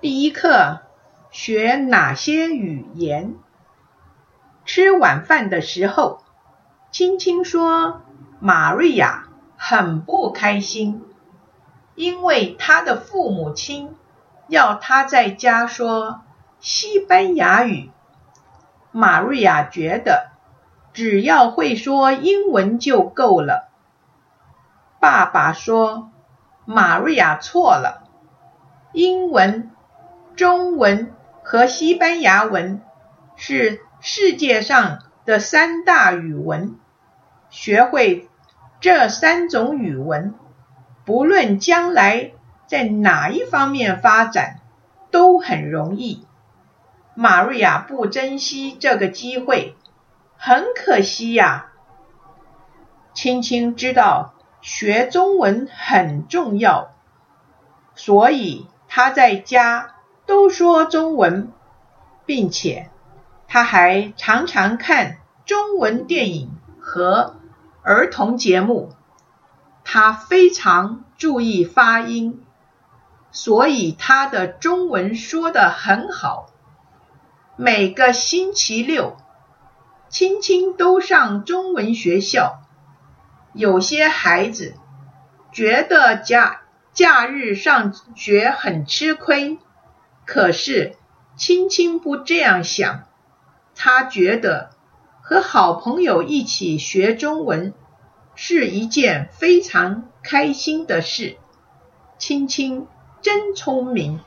第一课学哪些语言？吃晚饭的时候，青青说：“玛瑞亚很不开心，因为她的父母亲要她在家说西班牙语。玛瑞亚觉得只要会说英文就够了。”爸爸说：“玛瑞亚错了，英文。”中文和西班牙文是世界上的三大语文。学会这三种语文，不论将来在哪一方面发展，都很容易。玛瑞亚不珍惜这个机会，很可惜呀。青青知道学中文很重要，所以他在家。都说中文，并且他还常常看中文电影和儿童节目。他非常注意发音，所以他的中文说得很好。每个星期六，青青都上中文学校。有些孩子觉得假假日上学很吃亏。可是，青青不这样想。她觉得和好朋友一起学中文是一件非常开心的事。青青真聪明。